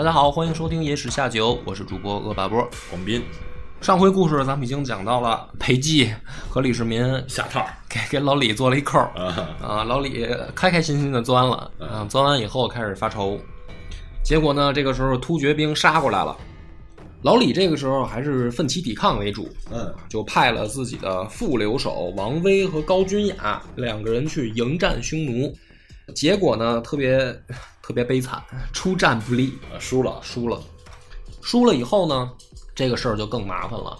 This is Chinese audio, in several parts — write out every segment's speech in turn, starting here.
大家好，欢迎收听《野史下酒》，我是主播恶霸波。广斌。上回故事咱们已经讲到了裴寂和李世民下套给给老李做了一扣儿。啊，啊，老李开开心心的钻了啊，钻完以后开始发愁，结果呢，这个时候突厥兵杀过来了，老李这个时候还是奋起抵抗为主，嗯。就派了自己的副留守王威和高君雅两个人去迎战匈奴，结果呢，特别特别悲惨，出战不利，啊输了，输了，输了以后呢，这个事儿就更麻烦了，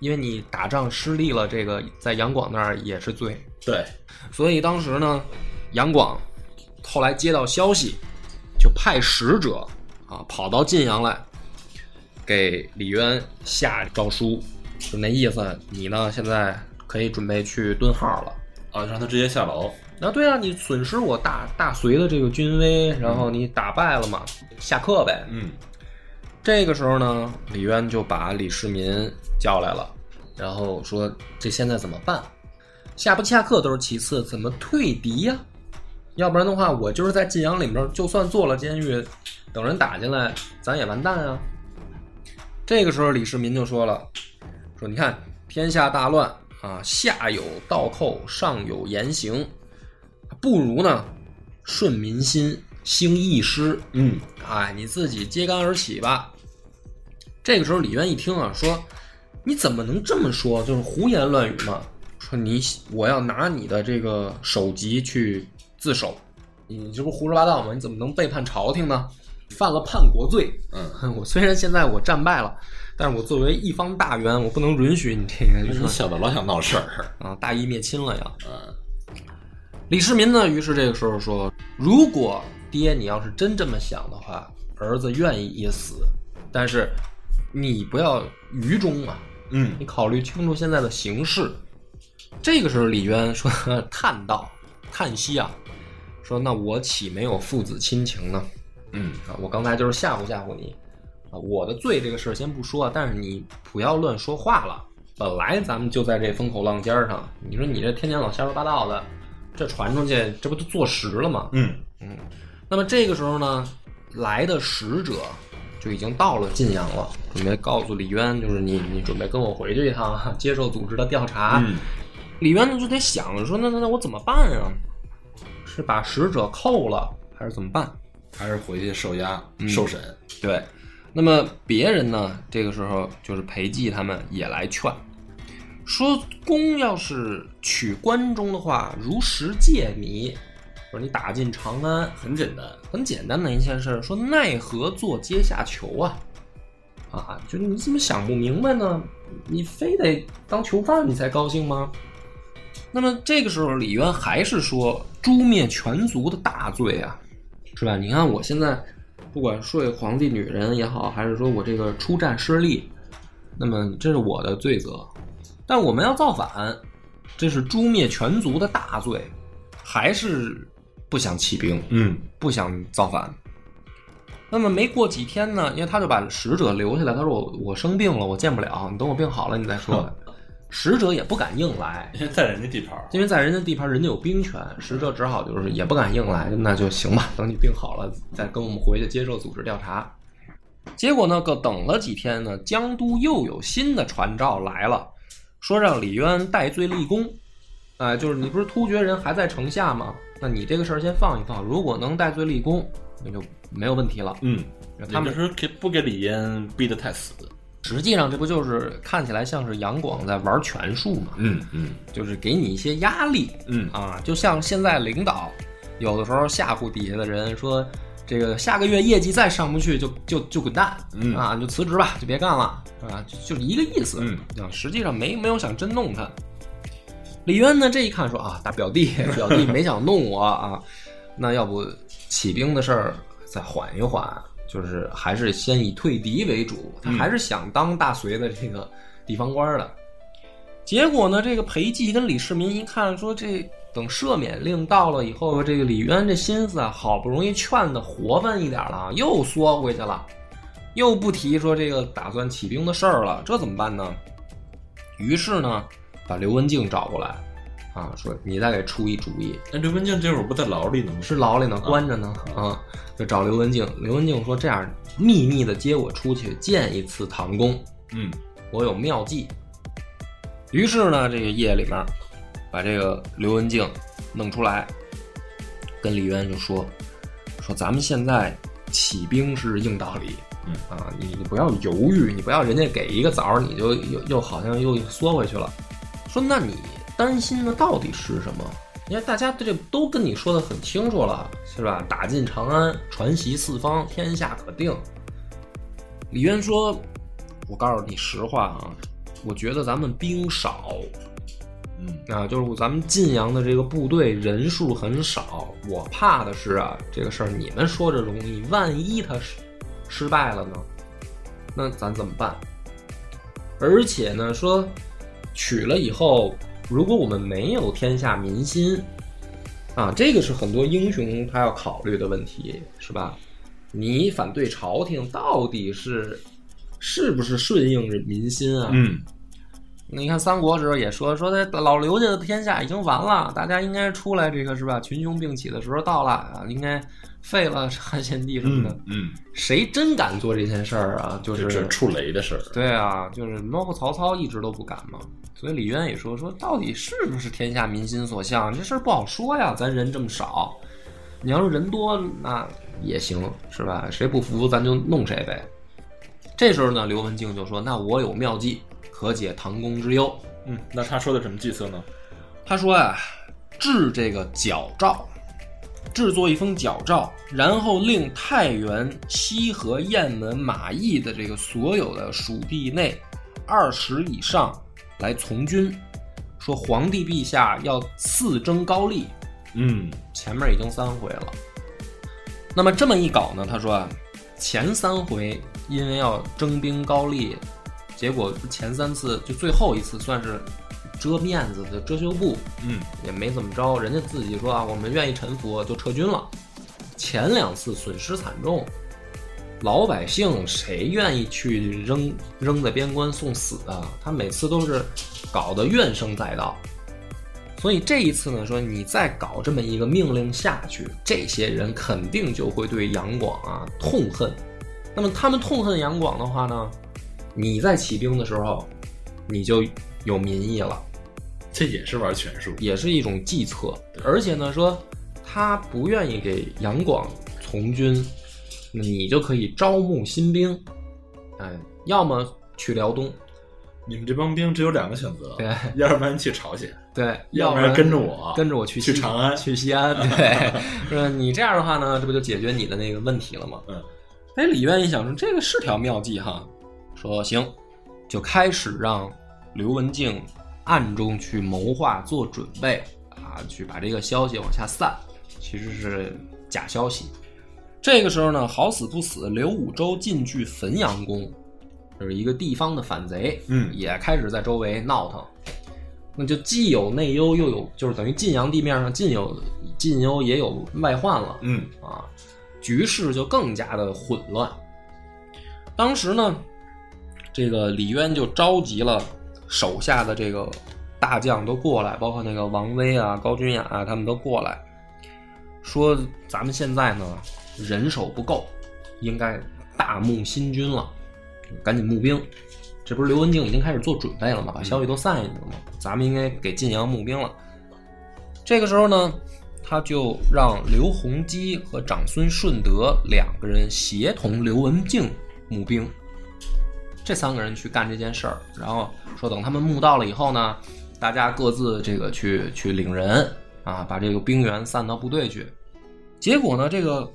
因为你打仗失利了，这个在杨广那儿也是罪，对，所以当时呢，杨广后来接到消息，就派使者啊跑到晋阳来，给李渊下诏书，就那意思，你呢现在可以准备去蹲号了。啊让他直接下牢，那对啊，你损失我大大隋的这个军威，然后你打败了嘛，下课呗。嗯这个时候呢，李渊就把李世民叫来了，然后说：“这现在怎么办？下不下课都是其次，怎么退敌呀？要不然的话，我就是在晋阳里面，就算坐了监狱，等人打进来，咱也完蛋啊。”这个时候，李世民就说了：“说你看天下大乱啊，下有倒寇，上有严刑，不如呢顺民心，兴义师。”嗯哎，你自己揭竿而起吧。这个时候，李渊一听啊，说：“你怎么能这么说？就是胡言乱语嘛！说你我要拿你的这个首级去自首，你这不胡说八道吗？你怎么能背叛朝廷呢？犯了叛国罪。嗯，我虽然现在我战败了，但是我作为一方大员，我不能允许你这个你说小子老想闹事儿，啊大义灭亲了呀。”嗯李世民呢，于是这个时候说：“如果爹你要是真这么想的话，儿子愿意一死，但是你不要愚忠啊，嗯你考虑清楚现在的形势。”这个时候，李渊说：“叹道，叹息啊，说那我岂没有父子亲情呢？嗯啊，我刚才就是吓唬吓唬你啊，我的罪这个事儿先不说，但是你不要乱说话了。本来咱们就在这风口浪尖上，你说你这天天老瞎说八道的，这传出去，这不都坐实了吗？嗯嗯那么这个时候呢，来的使者就已经到了晋阳了，准备告诉李渊，就是你你准备跟我回去一趟，啊接受组织的调查。嗯李渊呢就得想说，那那那我怎么办啊？是把使者扣了，还是怎么办？还是回去受押受审，对，那么别人呢，这个时候就是裴寂他们也来劝，说公要是取关中的话，如食芥米。说你打进长安，很简单，很简单的一件事，说奈何做阶下囚啊？啊，就你怎么想不明白呢？你非得当囚犯你才高兴吗？那么这个时候，李渊还是说诛灭全族的大罪啊，是吧？你看我现在不管睡皇帝女人也好，还是说我这个出战失利，那么这是我的罪责。但我们要造反，这是诛灭全族的大罪，还是不想起兵？嗯不想造反。那么没过几天呢，因为他就把使者留下来，他说我我生病了，我见不了，你等我病好了你再说。使者也不敢硬来，因为在人家地盘，因为在人家地盘，人家有兵权，使者只好就是也不敢硬来，那就行吧，等你病好了再跟我们回去接受组织调查。结果呢，个等了几天呢，江都又有新的传召来了，说让李渊戴罪立功。哎、就是你不是突厥人还在城下吗？那你这个事儿先放一放，如果能戴罪立功，那就没有问题了。嗯，他们是给不给李渊逼得太死，实际上这不就是看起来像是杨广在玩权术吗？嗯嗯就是给你一些压力，嗯啊，就像现在领导有的时候吓唬底下的人说，这个下个月业绩再上不去就就就滚蛋，嗯啊，你就辞职吧，就别干了，啊，就就是一个意思，嗯啊，实际上没没有想真弄他。李渊呢这一看说啊，大表弟表弟没想弄我啊，那要不起兵的事儿再缓一缓就是还是先以退敌为主，他还是想当大隋的这个地方官的。结果呢，这个裴寂跟李世民一看，说这等赦免令到了以后，这个李渊这心思啊，好不容易劝的活泛一点了，又缩回去了，又不提说这个打算起兵的事儿了，这怎么办呢？于是呢，把刘文静找过来，啊，说你再给出一主意。那刘文静这会儿不在牢里呢吗？是牢里呢，关着呢，啊，就找刘文静。刘文静说：“这样秘密的接我出去见一次唐公，嗯，我有妙计。”于是呢，这个夜里面，把这个刘文静弄出来，跟李渊就说：“说咱们现在起兵是硬道理，嗯啊，你你不要犹豫，你不要人家给一个枣儿，你就又又好像又缩回去了。说那你担心的到底是什么？因为大家这都跟你说的很清楚了，是吧？打进长安，传檄四方，天下可定。李渊说：“我告诉你实话啊，我觉得咱们兵少，嗯啊，就是咱们晋阳的这个部队人数很少，我怕的是啊，这个事儿你们说着容易，万一他失失败了呢，那咱怎么办？而且呢，说取了以后，如果我们没有天下民心，啊，这个是很多英雄他要考虑的问题，是吧？你反对朝廷到底是是不是顺应着民心啊？嗯你看三国时候也说说他老刘家的天下已经完了，大家应该出来，这个是吧？群雄并起的时候到了啊，应该废了汉献帝什么的。嗯，谁真敢做这件事儿啊？就这是触雷的事儿。对啊，就是包括曹操一直都不敢嘛。所以李渊也说说，到底是不是天下民心所向？这事儿不好说呀，咱人这么少，你要是人多那也行，是吧？谁不服咱就弄谁呗。这时候呢，刘文静就说：“那我有妙计，可解唐公之忧。”嗯，那他说的什么计策呢？他说啊，制这个矫诏，制作一封矫诏，然后令太原、西河、雁门、马邑的这个所有的属地内二十以上来从军，说皇帝陛下要赐征高丽，嗯前面已经三回了。那么这么一搞呢，他说啊，前三回因为要征兵高丽，结果前三次就最后一次算是遮面子的遮羞布，嗯也没怎么着，人家自己说啊，我们愿意臣服，就撤军了。前两次损失惨重，老百姓谁愿意去扔扔在边关送死啊？他每次都是搞得怨声载道。所以这一次呢，说你再搞这么一个命令下去，这些人肯定就会对杨广啊痛恨。那么他们痛恨杨广的话呢，你在起兵的时候，你就有民意了。这也是玩权术。也是一种计策。而且呢，说他不愿意给杨广从军，那你就可以招募新兵，哎，要么去辽东，你们这帮兵只有两个选择，对要不然去朝鲜，对，要不然然跟着我跟着我去去长安去西安，对，说你这样的话呢，这不就解决你的那个问题了吗？嗯，哎，李渊一想说这个是条妙计哈，说行，就开始让刘文静暗中去谋划做准备啊，去把这个消息往下散，其实是假消息。这个时候呢，好死不死，刘武周进据汾阳宫，就是一个地方的反贼，嗯也开始在周围闹腾。那就既有内忧，又有就是等于晋阳地面上尽有晋忧，也有外患了。嗯啊，局势就更加的混乱。当时呢，这个李渊就召集了手下的这个大将都过来，包括那个王威啊、高君雅啊，他们都过来，说咱们现在呢人手不够，应该大募新军了，赶紧募兵。这不是刘文静已经开始做准备了吗？把消息都散下去了吗？咱们应该给晋阳募兵了。这个时候呢，他就让刘弘基和长孙顺德两个人协同刘文静募兵，这三个人去干这件事儿，然后说等他们募到了以后呢，大家各自这个去去领人啊，把这个兵员散到部队去。结果呢，这个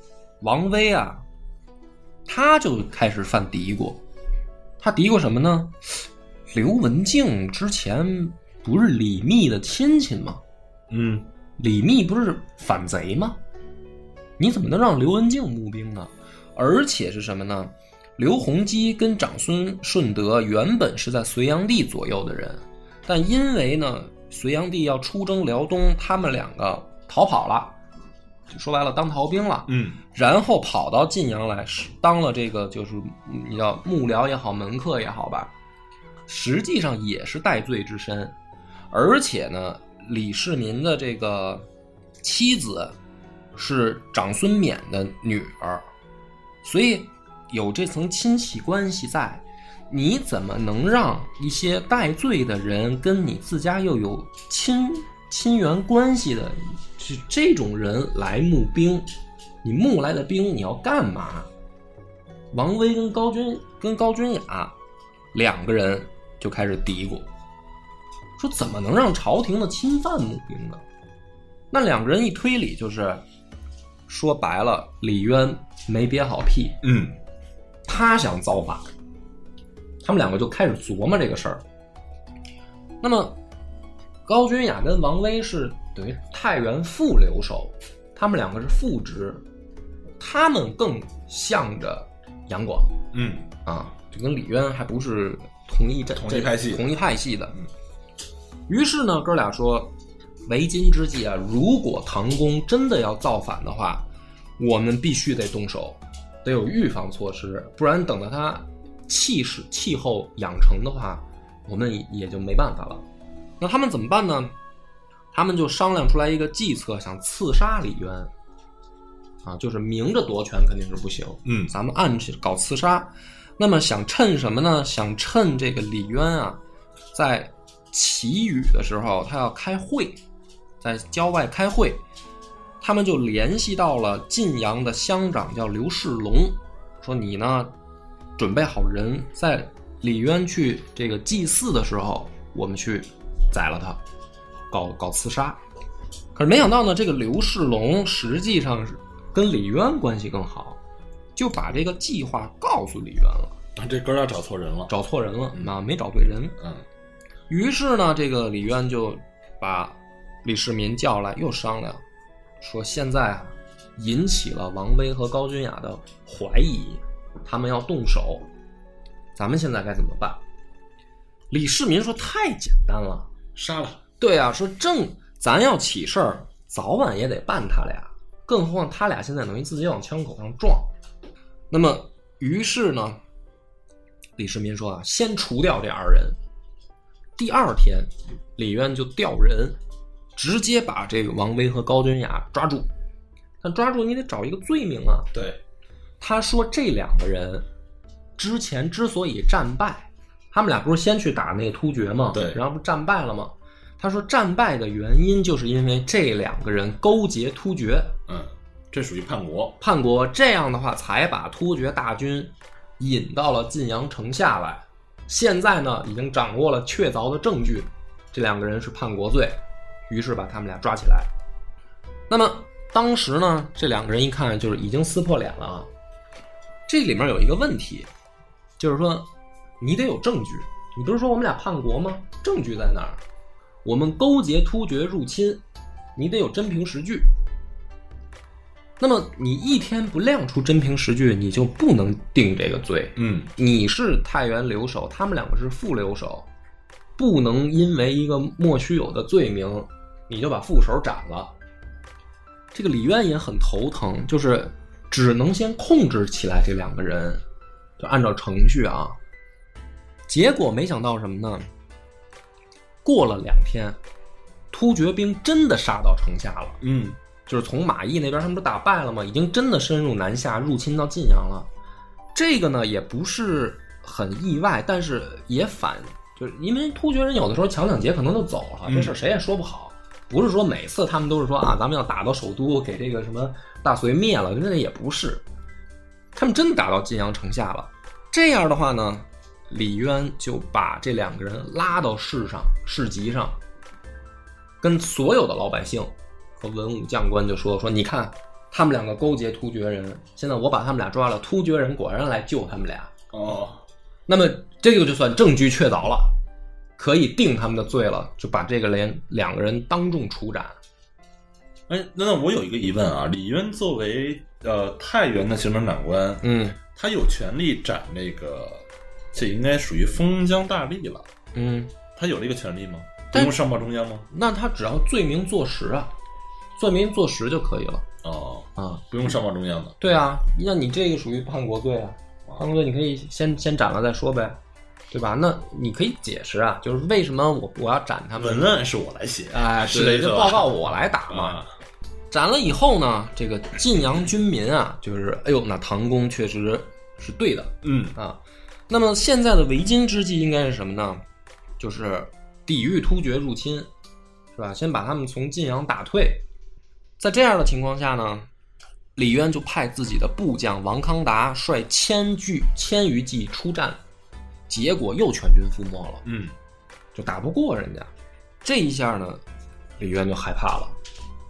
王威啊，他就开始犯嘀咕，他嘀咕什么呢？刘文静之前不是李密的亲戚吗？嗯李密不是反贼吗？你怎么能让刘文静募兵呢？而且是什么呢？刘弘基跟长孙顺德原本是在隋炀帝左右的人，但因为呢，隋炀帝要出征辽东，他们两个逃跑了，就说白了当逃兵了。嗯然后跑到晋阳来，当了这个就是嗯你叫幕僚也好，门客也好吧，实际上也是戴罪之身，而且呢，李世民的这个妻子是长孙冕的女儿，所以有这层亲戚关系在，你怎么能让一些戴罪的人跟你自家又有亲亲缘关系的是这种人来募兵？你募来的兵你要干嘛？王威跟高君跟高君雅两个人就开始嘀咕，说怎么能让朝廷的侵犯募兵呢？那两个人一推理就是，说白了，李渊没憋好屁，嗯他想造反，他们两个就开始琢磨这个事儿。那么，高君雅跟王威是等于太原副留守，他们两个是副职，他们更向着杨广。嗯。啊，就跟李渊还不是同一阵同一派系。同一派系的。嗯。于是呢，哥俩说，为今之计啊，如果唐公真的要造反的话，我们必须得动手，得有预防措施，不然等到他气势气候养成的话，我们也也就没办法了。那他们怎么办呢？他们就商量出来一个计策，想刺杀李渊。啊，就是明着夺权肯定是不行，嗯咱们暗去搞刺杀。那么想趁什么呢？想趁这个李渊啊，在祈雨的时候，他要开会，在郊外开会，他们就联系到了晋阳的乡长叫刘世龙，说你呢，准备好人，在李渊去这个祭祀的时候，我们去宰了他，搞搞刺杀。可是没想到呢，这个刘世龙实际上是跟李渊关系更好，就把这个计划告诉李渊了，这哥俩找错人了。找错人了啊，没找对人。嗯于是呢，这个李渊就把李世民叫来，又商量，说现在啊，引起了王威和高君雅的怀疑，他们要动手，咱们现在该怎么办？李世民说太简单了，杀了。对啊，说正咱要起事儿，早晚也得办他俩，更何况他俩现在等于自己往枪口上撞。那么，于是呢，李世民说啊，先除掉这二人。第二天，李渊就调人，直接把这个王威和高君雅抓住。但抓住你得找一个罪名啊。对，他说这两个人之前之所以战败，他们俩不是先去打那个突厥吗？对然后不战败了吗？他说战败的原因就是因为这两个人勾结突厥嗯，这属于叛国。叛国，这样的话才把突厥大军引到了晋阳城下来。现在呢，已经掌握了确凿的证据，这两个人是叛国罪，于是把他们俩抓起来。那么当时呢，这两个人一看就是已经撕破脸了啊。这里面有一个问题，就是说你得有证据。你不是说我们俩叛国吗？证据在哪儿？我们勾结突厥入侵，你得有真凭实据。那么你一天不亮出真凭实据，你就不能定这个罪。嗯你是太原留守，他们两个是副留守，不能因为一个莫须有的罪名，你就把副手斩了。这个李渊也很头疼，就是只能先控制起来这两个人，就按照程序啊。结果没想到什么呢？过了两天，突厥兵真的杀到城下了。嗯就是从马邑那边他们不打败了吗，已经真的深入南下，入侵到晋阳了。这个呢也不是很意外，但是也反，就是因为突厥人有的时候抢两劫可能就走了，嗯这事儿谁也说不好。不是说每次他们都是说啊，咱们要打到首都，给这个什么大隋灭了，那也不是。他们真打到晋阳城下了。这样的话呢，李渊就把这两个人拉到市上、市集上，跟所有的老百姓和文武将官就说说，你看他们两个勾结突厥人，现在我把他们俩抓了，突厥人果然来救他们俩，哦，那么这个就算证据确凿了，可以定他们的罪了，就把这个连两个人当众处斩。哎，那那我有一个疑问啊，李渊作为呃太原的行政长官，嗯他有权利斩那个，这应该属于封疆大吏了。嗯，他有这个权利吗？不用上报中央吗？那他只要罪名坐实啊，罪名坐实就可以了哦，啊。不用上报中央的。对啊，那你这个属于叛国罪啊，叛国罪你可以先先斩了再说呗，对吧？那你可以解释啊，就是为什么我我要斩他们？文案是我来写，哎，是对，这报告我来打嘛。啊，斩了以后呢，这个晋阳军民啊，就是哎呦，那唐公确实是对的嗯啊。那么现在的为今之计应该是什么呢？就是抵御突厥入侵，是吧？先把他们从晋阳打退。在这样的情况下呢，李渊就派自己的部将王康达率千巨千余骑出战，结果又全军覆没了。嗯，就打不过人家。这一下呢，李渊就害怕了，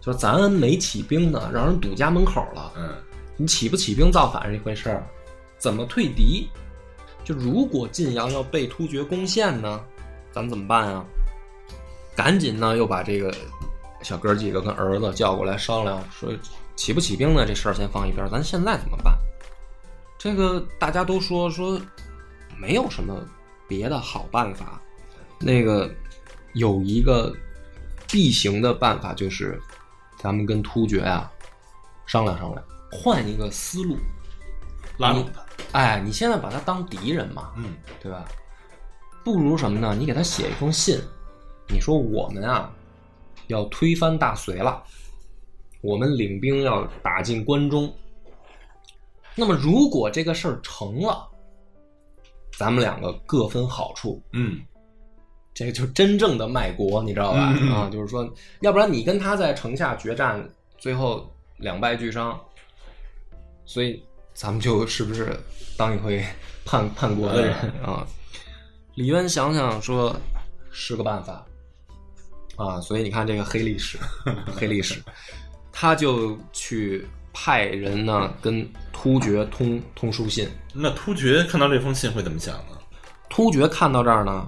说咱没起兵呢，让人堵家门口了。嗯，你起不起兵造反是一回事儿，怎么退敌？就如果晋阳要被突厥攻陷呢，咱怎么办啊？赶紧呢，又把这个小哥几个跟儿子叫过来商量，说起不起兵呢？这事儿先放一边，咱现在怎么办？这个大家都说说没有什么别的好办法，那个有一个必行的办法，就是咱们跟突厥啊商量商量，换一个思路。拉拢他。哎，你现在把他当敌人嘛，嗯对吧？不如什么呢？你给他写一封信，你说我们啊要推翻大隋了，我们领兵要打进关中。那么如果这个事儿成了，咱们两个各分好处，嗯。这个就真正的卖国，你知道吧？嗯。啊，就是说，要不然你跟他在城下决战，最后两败俱伤，所以咱们就是不是当一回叛叛国的人？啊？李渊想想说是个办法。啊，所以你看这个黑历史，黑历史，他就去派人呢跟突厥通通书信，那突厥看到这封信会怎么想呢？突厥看到这儿呢，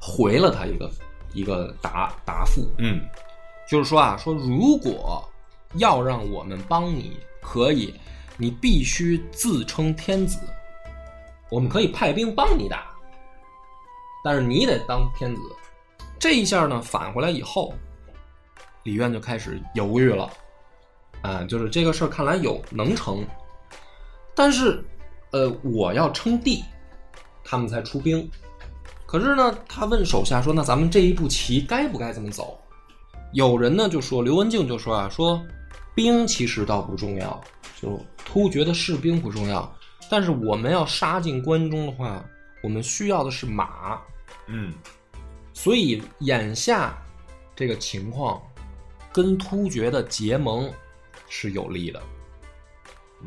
回了他一个一个答答复，嗯。就是说啊，说如果要让我们帮你，可以，你必须自称天子，我们可以派兵帮你打，但是你得当天子。这一下呢，返回来以后，李渊就开始犹豫了，啊、就是这个事儿看来有能成，但是，呃，我要称帝，他们才出兵。可是呢，他问手下说：“那咱们这一步棋该不该这么走？”有人呢就说，刘文静就说啊，说兵其实倒不重要，就突厥的士兵不重要，但是我们要杀进关中的话，我们需要的是马，嗯所以眼下这个情况跟突厥的结盟是有利的，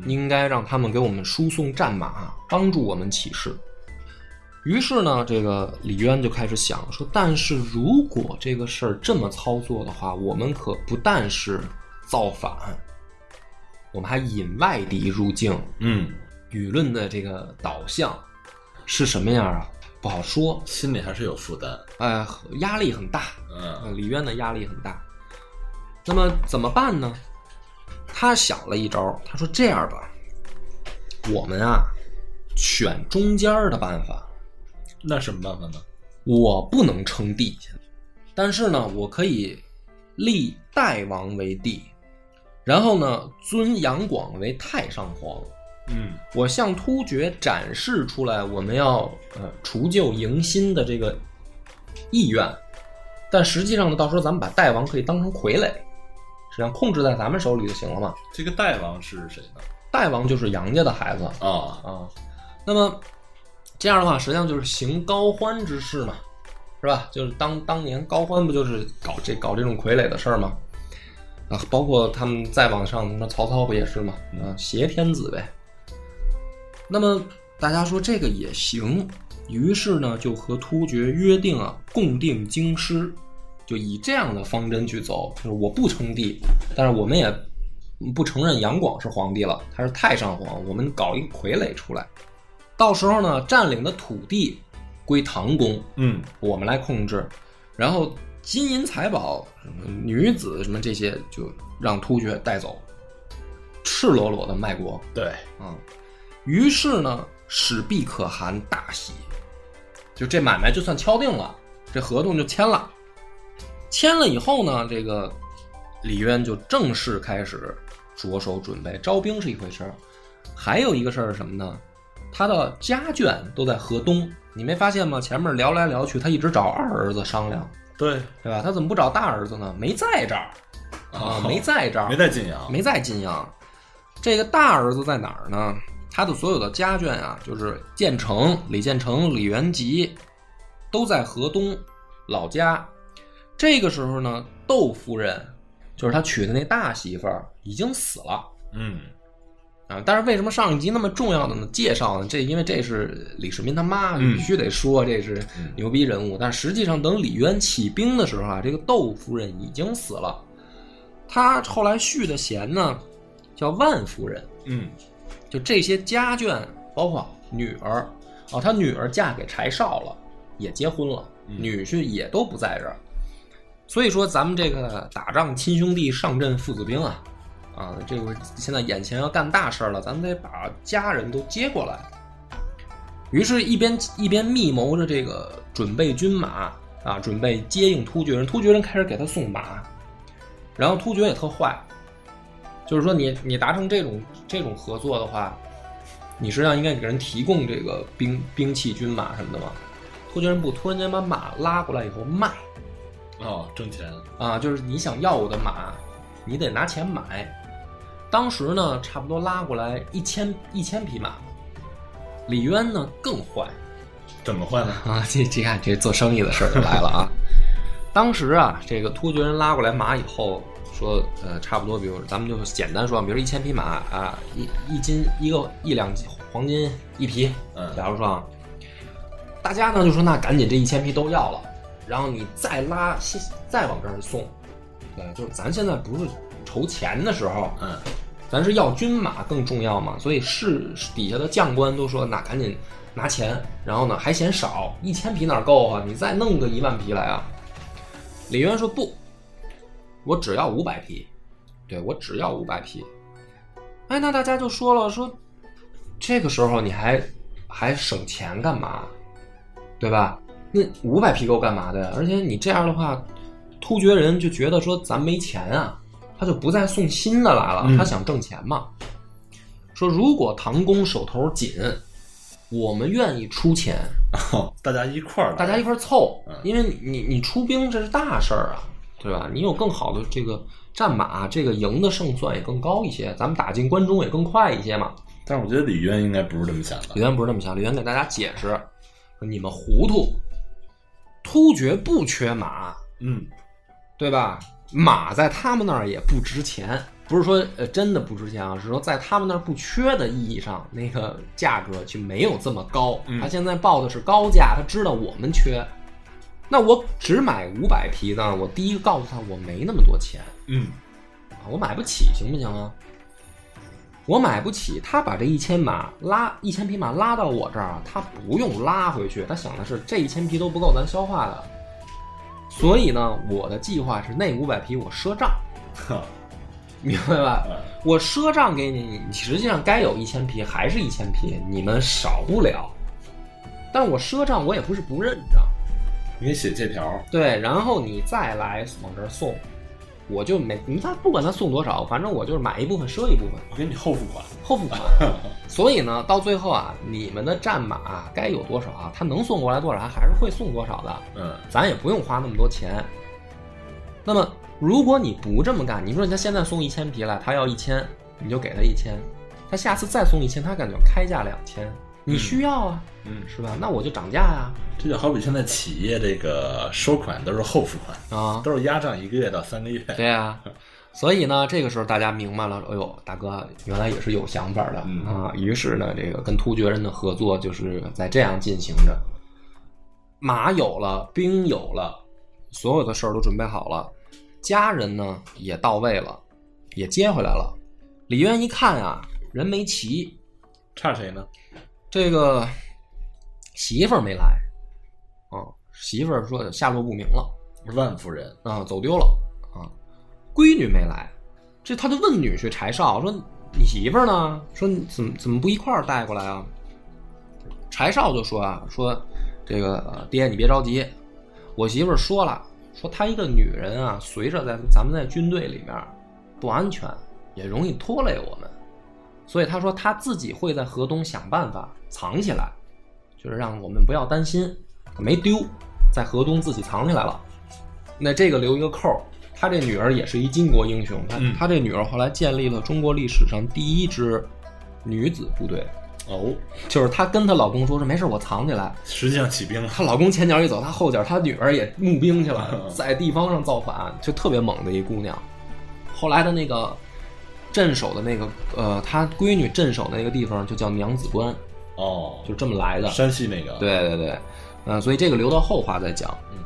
应该让他们给我们输送战马，帮助我们起事。于是呢，这个李渊就开始想说，但是如果这个事儿这么操作的话，我们可不但是造反，我们还引外敌入境，嗯，舆论的这个导向是什么样啊？不好说，心里还是有负担。哎，压力很大。嗯呃李渊的压力很大。那么怎么办呢？他想了一招，他说：“这样吧，我们啊，选中间儿的办法。那什么办法呢？我不能称帝，但是呢，我可以立代王为帝，然后呢，尊杨广为太上皇。嗯我向突厥展示出来我们要呃除旧迎新的这个意愿，但实际上呢，到时候咱们把代王可以当成傀儡，实际上控制在咱们手里就行了嘛。这个代王是谁呢？代王就是杨家的孩子啊，啊，那么这样的话，实际上就是行高欢之事嘛，是吧？就是当当年高欢不就是搞这搞这种傀儡的事儿吗？啊，包括他们再往上，那曹操不也是吗？啊，挟天子呗。那么大家说这个也行，于是呢就和突厥约定啊，共定京师，就以这样的方针去走，就是我不称帝，但是我们也不承认杨广是皇帝了，他是太上皇，我们搞一个傀儡出来，到时候呢占领的土地归唐公，嗯我们来控制，然后金银财宝、什么女子什么这些，就让突厥带走，赤裸裸的卖国。对，啊，于是呢，使毕可汗大喜，就这买卖就算敲定了，这合同就签了。签了以后呢，这个李渊就正式开始着手准备招兵是一回事儿，还有一个事儿是什么呢？他的家眷都在河东，你没发现吗？前面聊来聊去，他一直找二儿子商量，对，对吧？他怎么不找大儿子呢？没在这儿啊，哦没在这儿，没在晋阳，没在晋阳。这个大儿子在哪儿呢？他的所有的家眷啊，就是建成、李建成、李元吉，都在河东老家。这个时候呢，窦夫人就是他娶的那大媳妇儿已经死了嗯，啊。但是为什么上一集那么重要的呢？介绍呢？这因为这是李世民他妈，嗯必须得说这是牛逼人物。但实际上，等李渊起兵的时候啊，这个窦夫人已经死了。他后来续的弦呢，叫万夫人。嗯，就这些家眷，包括女儿，哦，他女儿嫁给柴少了，也结婚了，嗯女婿也都不在这儿。所以说，咱们这个打仗亲兄弟，上阵父子兵啊，啊，这个现在眼前要干大事了，咱们得把家人都接过来。于是，一边一边密谋着这个准备军马啊，准备接应突厥人。突厥人开始给他送马，然后突厥也特坏，就是说你你达成这种这种合作的话，你实际上应该给人提供这个兵兵器、军马什么的嘛。突厥人不突然间把马拉过来以后卖哦，挣钱，啊，就是你想要我的马，你得拿钱买。当时呢，差不多拉过来一千一千匹马。李渊呢更坏，怎么坏呢？啊，这这看这做生意的事儿就来了啊！当时啊，这个突厥人拉过来马以后，说呃，差不多，比如咱们就简单说，比如一千匹马啊，一一斤一个一两斤黄金一匹，嗯假如说啊，大家呢就说那赶紧这一千匹都要了，然后你再拉再往这儿送，对，就是咱现在不是筹钱的时候，嗯，咱是要军马更重要嘛，所以是底下的将官都说，那赶紧拿钱，然后呢还嫌少，一千匹哪够啊？你再弄个一万匹来啊！李渊说不，我只要五百匹，对我只要五百匹。哎，那大家就说了，说这个时候你还还省钱干嘛？对吧？那五百匹够干嘛的呀？而且你这样的话，突厥人就觉得说咱没钱啊，他就不再送新的来了，嗯他想挣钱嘛。说如果唐公手头紧，我们愿意出钱，哦，大家一块儿，大家一块儿凑嗯，因为你你你出兵这是大事儿啊，对吧？你有更好的这个战马，这个赢的胜算也更高一些，咱们打进关中也更快一些嘛。但是我觉得李渊应该不是这么想的李。渊不是这么想，李渊给大家解释，说你们糊涂，突厥不缺马，嗯，对吧？马在他们那儿也不值钱，不是说呃真的不值钱啊，是说在他们那儿不缺的意义上，那个价格就没有这么高。嗯。他现在报的是高价，他知道我们缺，那我只买五百匹呢，我第一个告诉他我没那么多钱。嗯，啊，我买不起，行不行啊？我买不起，他把这一千马拉一千匹马拉到我这儿啊，他不用拉回去，他想的是这一千匹都不够咱消化的，所以呢，我的计划是那五百匹我赊账，哈，明白吧？嗯我赊账给你，你实际上该有一千匹还是一千匹，你们少不了。但是我赊账，我也不是不认账，你写借条，对，然后你再来往这儿送，我就没你他不管他送多少，反正我就是买一部分赊一部分，我给你后付款。后付款。所以呢，到最后啊，你们的战马该有多少啊，他能送过来多少，他还是会送多少的。嗯，咱也不用花那么多钱。那么，如果你不这么干，你说他现在送一千匹来，他要一千，你就给他一千，他下次再送一千，他感觉开价两千，你需要啊，嗯是吧？那我就涨价呀、这就好比现在企业这个收款都是后付款，啊，都是压账一个月到三个月。对啊、所以呢，这个时候大家明白了，哎呦，大哥原来也是有想法的、嗯啊。于是呢，这个跟突厥人的合作就是在这样进行着。马有了，兵有了，所有的事儿都准备好了，家人呢也到位了，也接回来了。李渊一看啊，人没齐，差谁呢？这个媳妇儿没来，啊，媳妇儿说下落不明了，万夫人，啊，走丢了啊，闺女没来，这他就问女婿柴少说：“你媳妇儿呢？说你怎么怎么不一块儿带过来啊？”柴少就说啊：“说这个呃爹你别着急，我媳妇儿说了，说她一个女人啊，随着在咱们在军队里面不安全，也容易拖累我们，所以她说她自己会在河东想办法藏起来，就是让我们不要担心，没丢，在河东自己藏起来了。”那这个留一个扣儿，他这女儿也是一巾帼英雄。他、嗯他这女儿后来建立了中国历史上第一支女子部队，哦，就是她跟她老公说是没事，我藏起来。实际上起兵了，她老公前脚一走，她后脚，她女儿也募兵去了，嗯在地方上造反，就特别猛的一姑娘。后来的那个镇守的那个呃，她闺女镇守的那个地方就叫娘子关，哦，就这么来的。山西那个，，对对对，嗯、所以这个留到后话再讲。嗯，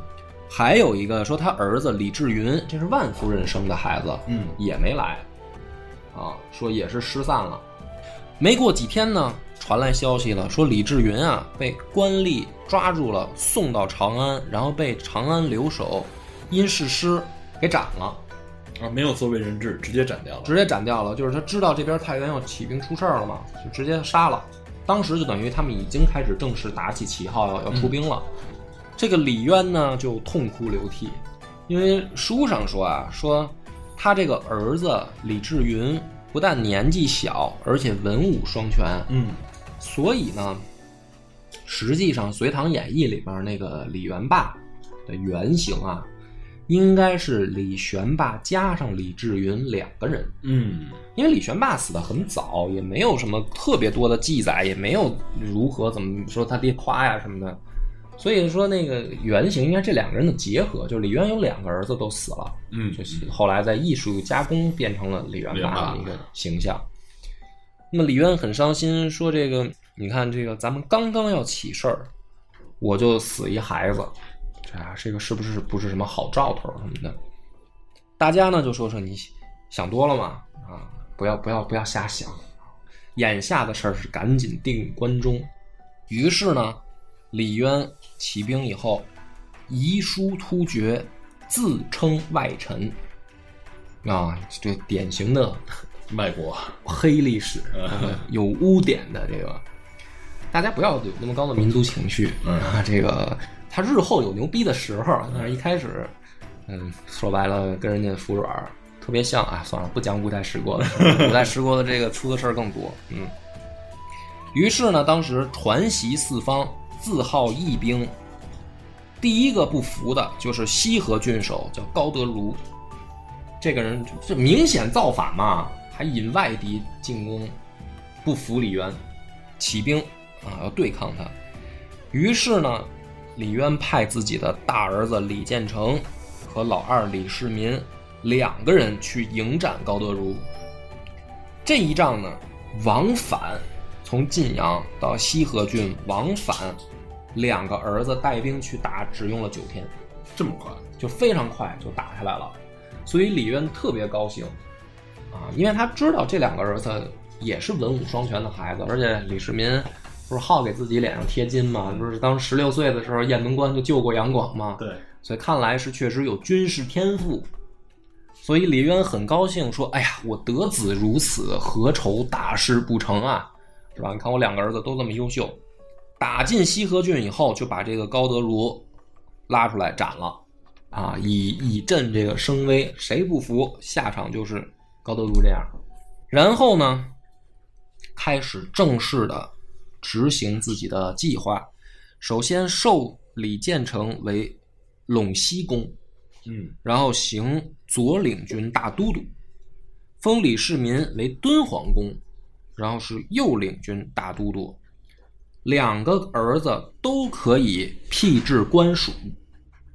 还有一个说他儿子李志云，这是万夫人生的孩子，嗯也没来，啊，说也是失散了。没过几天呢，传来消息了，说李志云啊被官吏抓住了，送到长安，然后被长安留守殷世师给斩了，啊，没有作为人质，直接斩掉了，直接斩掉了。就是他知道这边太原要起兵出事儿了嘛，就直接杀了。当时就等于他们已经开始正式打起旗号要要出兵了。这个李渊呢就痛哭流涕，因为书上说啊，说他这个儿子李志云不但年纪小，而且文武双全，嗯，所以呢，实际上《隋唐演义》里边那个李元霸的原型啊，应该是李玄霸加上李志云两个人。嗯，因为李玄霸死的很早，也没有什么特别多的记载，也没有如何怎么说他爹夸呀什么的，所以说那个原型应该这两个人的结合，就是李渊有两个儿子都死了，嗯，就是后来在艺术加工变成了李元霸霸的一个形象。那么李渊很伤心，说这个你看这个咱们刚刚要起事儿，我就死一孩子，这啊这个是不是不是什么好兆头什么的？大家呢就说说你想多了嘛啊，不要不要不要瞎想，眼下的事儿是赶紧定关中。于是呢，李渊起兵以后，遗书突厥，自称外臣。啊，这典型的卖国，黑历史，有污点的这个，大家不要有那么高的民族情绪啊。这个他日后有牛逼的时候，但是一开始，嗯，说白了跟人家服软，特别像啊。算了，不讲五代十国了，五代十国的这个出的事儿更多。嗯，于是呢，当时传习四方，自号义兵。第一个不服的就是西河郡守，叫高德儒。这个人这明显造反嘛，还引外敌进攻，不服李渊，起兵啊要对抗他。于是呢，李渊派自己的大儿子李建成和老二李世民两个人去迎战高德如。这一仗呢，往返从晋阳到西河郡往返，两个儿子带兵去打，只用了九天。这么快，就非常快就打下来了，所以李渊特别高兴啊，因为他知道这两个儿子也是文武双全的孩子，而且李世民不是好给自己脸上贴金吗？不是当十六岁的时候雁门关就救过杨广吗？对，所以看来是确实有军事天赋。所以李渊很高兴，说：“哎呀，我得子如此，何愁大事不成啊？是吧？你看我两个儿子都这么优秀，打进西河郡以后，就把这个高德儒拉出来斩了，啊，以以振这个声威，谁不服，下场就是高德儒这样。然后呢，开始正式的执行自己的计划，首先授李建成为陇西公，嗯，然后行左领军大都督，封李世民为敦煌公，然后是右领军大都督。两个儿子都可以辟置官署，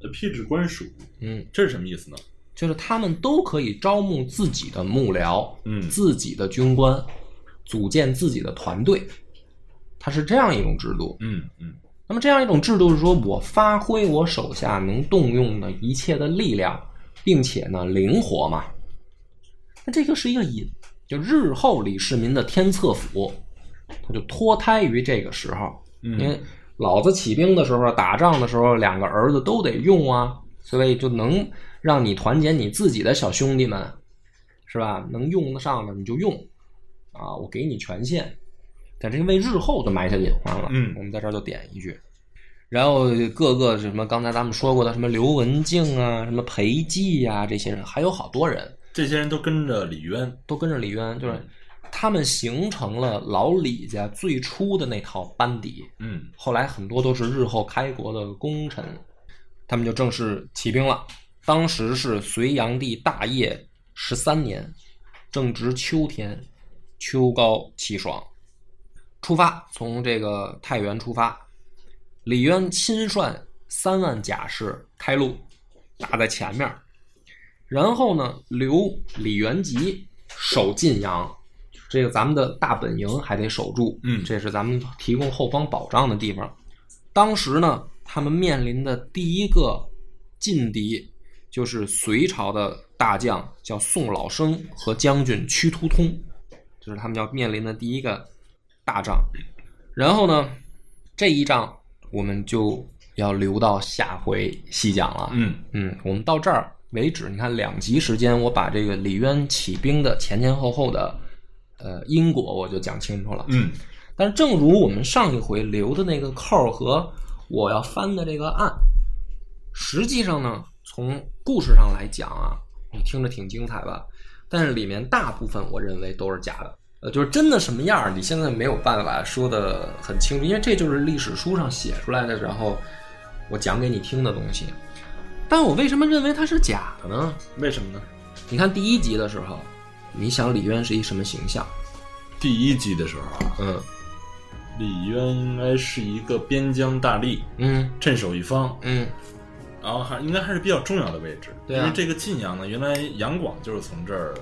呃辟置官署，嗯，这是什么意思呢？就是他们都可以招募自己的幕僚，嗯自己的军官，组建自己的团队，它是这样一种制度。嗯嗯那么这样一种制度是说，我发挥我手下能动用的一切的力量，并且呢灵活嘛。那这个是一个引，就日后李世民的天策府，他就脱胎于这个时候，因为嗯，老子起兵的时候、打仗的时候，两个儿子都得用啊，所以就能让你团结你自己的小兄弟们，是吧？能用得上的你就用，啊，我给你权限，但这个为日后的埋下隐患了。嗯我们在这儿就点一句。然后各个什么刚才咱们说过的什么刘文静啊，什么裴寂呀、这些人，还有好多人这些人都跟着李渊，都跟着李渊，就是他们形成了老李家最初的那套班底。嗯后来很多都是日后开国的功臣，他们就正式起兵了。当时是隋炀帝大业十三年，正值秋天，秋高气爽，出发从这个太原出发，李渊亲率三万甲士开路，打在前面，然后呢，留李元吉守晋阳，这个咱们的大本营还得守住，嗯这是咱们提供后方保障的地方。当时呢，他们面临的第一个劲敌就是隋朝的大将，叫宋老生和将军屈突通，这是他们要面临的第一个大仗。然后呢，这一仗我们就要留到下回细讲了。嗯嗯，我们到这儿为止，你看两集时间，我把这个李渊起兵的前前后后的呃因果我就讲清楚了。嗯但是正如我们上一回留的那个扣儿和我要翻的这个案，实际上呢，从故事上来讲啊，你听着挺精彩吧？但是里面大部分我认为都是假的，呃，就是真的什么样儿，你现在没有办法说的很清楚，因为这就是历史书上写出来的，然后我讲给你听的东西。但我为什么认为它是假的呢？为什么呢？你看第一集的时候，你想李渊是一什么形象？第一集的时候啊，嗯李渊应该是一个边疆大吏，嗯镇守一方，嗯然后还应该还是比较重要的位置。对啊因为这个晋阳呢，原来杨广就是从这儿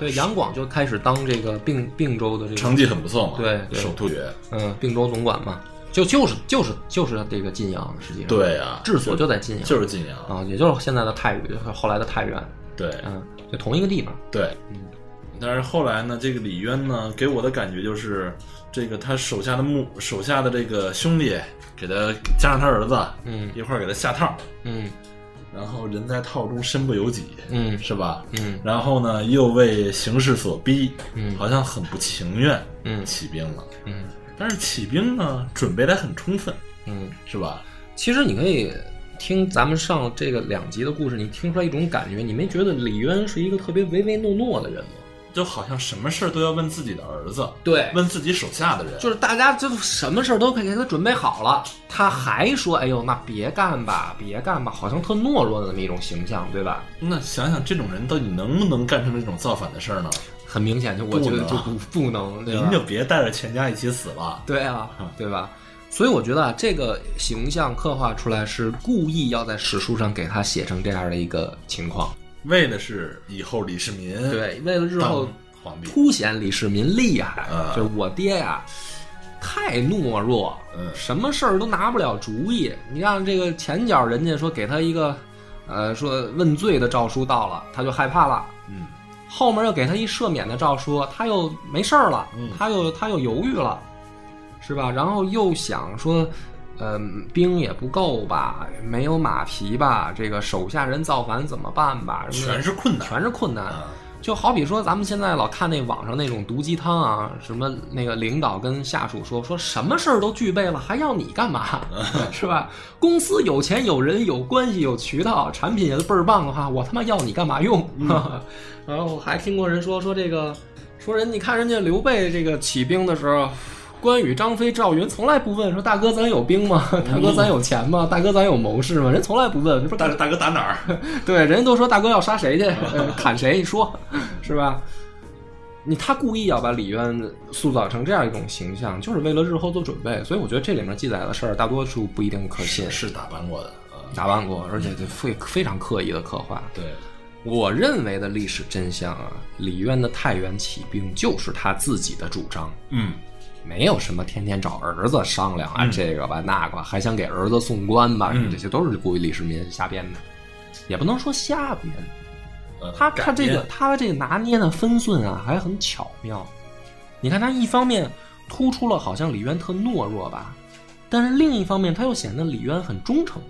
对，杨广就开始当这个并并州的这个成绩很不错嘛，对对守突厥。嗯并州总管嘛，就就是就是就是这个晋阳，实际上对啊，治所就在晋阳，就是晋阳，啊，也就是现在的太原，后来的太原，对嗯，就同一个地方，对嗯。但是后来呢，这个李渊呢，给我的感觉就是，这个他手下的幕手下的这个兄弟，给他加上他儿子嗯一块儿给他下套，嗯然后人在套中身不由己，嗯是吧？嗯然后呢，又为形势所逼，嗯好像很不情愿嗯起兵了。嗯但是起兵呢，准备的很充分，嗯，是吧？其实你可以听咱们上这个两集的故事，你听出来一种感觉，你没觉得李渊是一个特别唯唯诺诺的人吗？就好像什么事儿都要问自己的儿子，对问自己手下的人，就是大家就什么事儿都可以给他准备好了，他还说：“哎呦，那别干吧，别干吧。”好像特懦弱的那么一种形象，对吧？那想想这种人到底能不能干成这种造反的事儿呢？很明显，就我觉得就不不能，对吧您？就别带着全家一起死了。对啊，对吧？所以我觉得啊，这个形象刻画出来是故意要在史书上给他写成这样的一个情况，为的是以后李世民对，为了日后皇帝，凸显李世民厉害，啊就是我爹呀、太懦弱，嗯什么事儿都拿不了主意。你让这个前脚人家说给他一个，呃，说问罪的诏书到了，他就害怕了。嗯后面又给他一赦免的诏书，他又没事儿了，嗯他又他又犹豫了，是吧？然后又想说，嗯、兵也不够吧，没有马匹吧，这个手下人造反怎么办吧？全是困难，全是困难。啊就好比说，咱们现在老看那网上那种毒鸡汤啊，什么那个领导跟下属说说什么事儿都具备了，还要你干嘛？是吧？公司有钱有人有关系有渠道，产品也倍儿棒的话，我他妈要你干嘛用？然后还听过人说说这个，说人你看人家刘备这个起兵的时候。关羽、张飞、赵云从来不问说大哥咱有兵吗？大哥咱有钱吗？大哥咱有谋士吗？人从来不问，说大大哥打哪儿？对，人家都说大哥要杀谁去，呃砍谁你说，是吧？你他故意要把李渊塑造成这样一种形象，就是为了日后做准备。所以我觉得这里面记载的事儿，大多数不一定可信是，是打扮过的啊。打扮过，而且这非非常刻意的刻画。对，我认为的历史真相啊，李渊的太原起兵就是他自己的主张，嗯，没有什么天天找儿子商量啊，嗯这个吧那个吧，还想给儿子送官吧，嗯这些都是故意李世民瞎编的，也不能说瞎编。呃他他这个编他这个拿捏的分寸啊，还很巧妙。你看他一方面突出了好像李渊特懦弱吧，但是另一方面他又显得李渊很忠诚。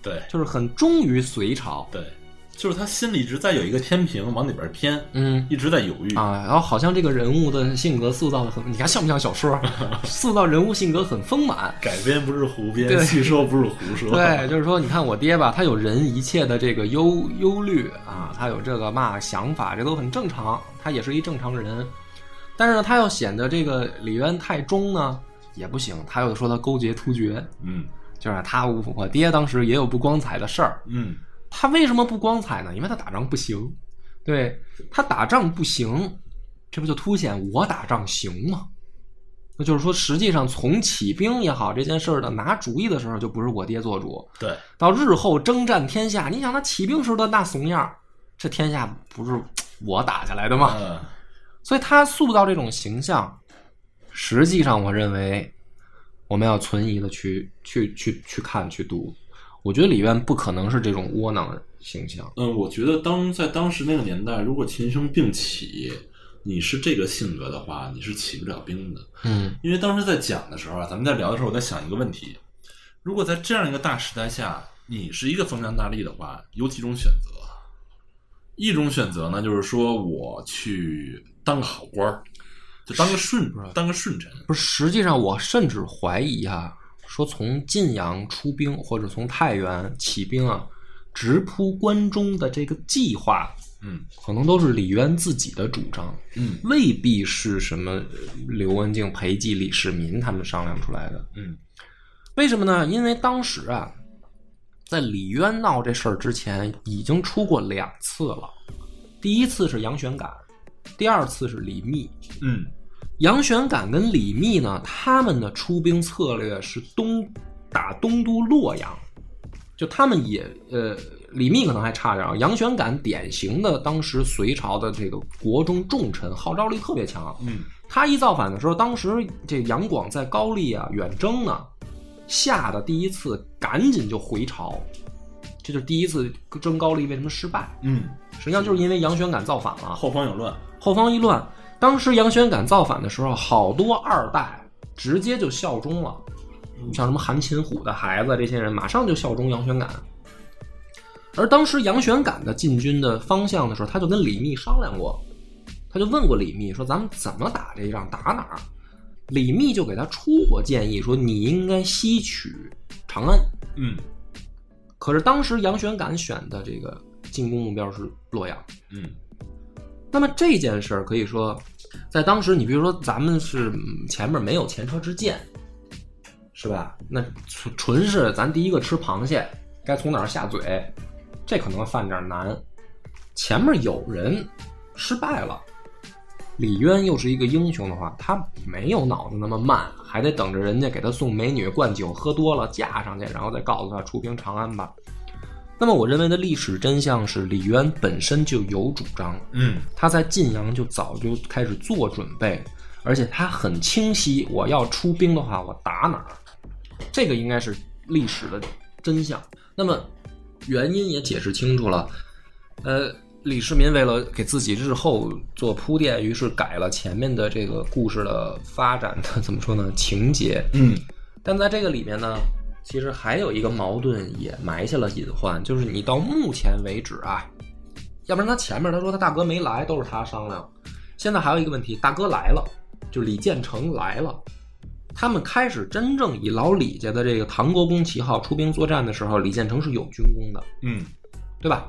对就是很忠于隋朝。对，就是他心里一直在有一个天平往里边偏，嗯一直在犹豫。啊，然后好像这个人物的性格塑造的很，你看像不像小说？塑造人物性格很丰满。改编不是胡编，对戏说不是胡说。对，就是说，你看我爹吧，他有人一切的这个忧忧虑啊，他有这个嘛想法，这都很正常，他也是一正常人。但是呢，他要显得这个李渊太忠呢，也不行。他又说他勾结突厥，嗯就是他我爹当时也有不光彩的事儿。嗯他为什么不光彩呢？因为他打仗不行。对他打仗不行，这不就凸显我打仗行吗？那就是说，实际上从起兵也好，这件事儿的拿主意的时候，就不是我爹做主。对，到日后征战天下，你想他起兵时候的那怂样儿，这天下不是我打下来的吗？嗯所以他塑造这种形象，实际上我认为我们要存疑的去去去去看去读。我觉得李渊不可能是这种窝囊形象。嗯，我觉得当在当时那个年代，如果秦琼并起，你是这个性格的话，你是起不了兵的。嗯因为当时在讲的时候啊，咱们在聊的时候，我在想一个问题：如果在这样一个大时代下，你是一个封疆大吏的话，有几种选择？一种选择呢，就是说我去当个好官儿，就当个顺当个顺臣。不是，实际上我甚至怀疑啊，说从晋阳出兵或者从太原起兵啊，直扑关中的这个计划，嗯可能都是李渊自己的主张，嗯未必是什么呃刘文静、裴寂、李世民他们商量出来的。嗯为什么呢？因为当时啊，在李渊闹这事儿之前，已经出过两次了。第一次是杨玄感，第二次是李密。嗯杨玄感跟李密呢，他们的出兵策略是东打东都洛阳，就他们也呃，李密可能还差点啊。杨玄感典型的当时隋朝的这个国中重臣，号召力特别强。嗯他一造反的时候，当时这杨广在高丽啊远征呢，吓得第一次赶紧就回朝，这就是第一次征高丽为什么失败？嗯，实际上就是因为杨玄感造反了。后方有乱。后方一乱，当时杨玄感造反的时候，好多二代直接就效忠了，像什么韩擒虎的孩子这些人，马上就效忠杨玄感。而当时杨玄感的进军的方向的时候，他就跟李密商量过，他就问过李密说：“咱们怎么打这一仗？打哪儿？”李密就给他出过建议，说：“你应该西取长安。”嗯可是当时杨玄感选的这个进攻目标是洛阳。嗯那么这件事儿可以说，在当时，你比如说咱们是前面没有前车之鉴，是吧？那纯纯是咱第一个吃螃蟹，该从哪儿下嘴，这可能犯点难。前面有人失败了，李渊又是一个英雄的话，他没有脑子那么慢，还得等着人家给他送美女灌酒，喝多了架上去，然后再告诉他出兵长安吧。那么我认为的历史真相是，李渊本身就有主张，嗯。他在晋阳就早就开始做准备，而且他很清晰，我要出兵的话，我打哪儿，这个应该是历史的真相。那么原因也解释清楚了，呃，李世民为了给自己日后做铺垫，于是改了前面的这个故事的发展的怎么说呢情节，嗯。但在这个里面呢，其实还有一个矛盾也埋下了隐患，就是你到目前为止啊，要不然他前面他说他大哥没来，都是他商量。现在还有一个问题，大哥来了，就李建成来了，他们开始真正以老李家的这个唐国公旗号出兵作战的时候，李建成是有军功的，嗯对吧？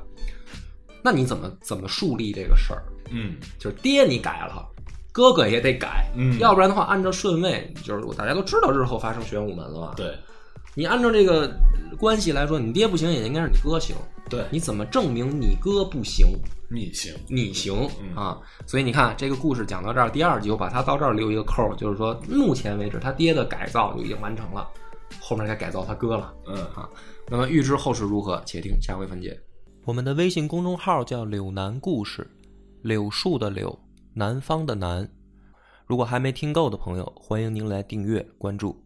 那你怎么怎么树立这个事儿？嗯就是爹你改了，哥哥也得改，嗯要不然的话，按照顺位，就是大家都知道日后发生玄武门了嘛，对你按照这个关系来说，你爹不行，也应该是你哥行。对，你怎么证明你哥不行，你行。你行嗯啊？所以你看，这个故事讲到这儿，第二集我把它到这儿留一个扣儿，就是说，目前为止他爹的改造就已经完成了，后面该改造他哥了。嗯那么预知后事如何，且听下回分解。我们的微信公众号叫“柳南故事”，柳树的柳，南方的南。如果还没听够的朋友，欢迎您来订阅关注。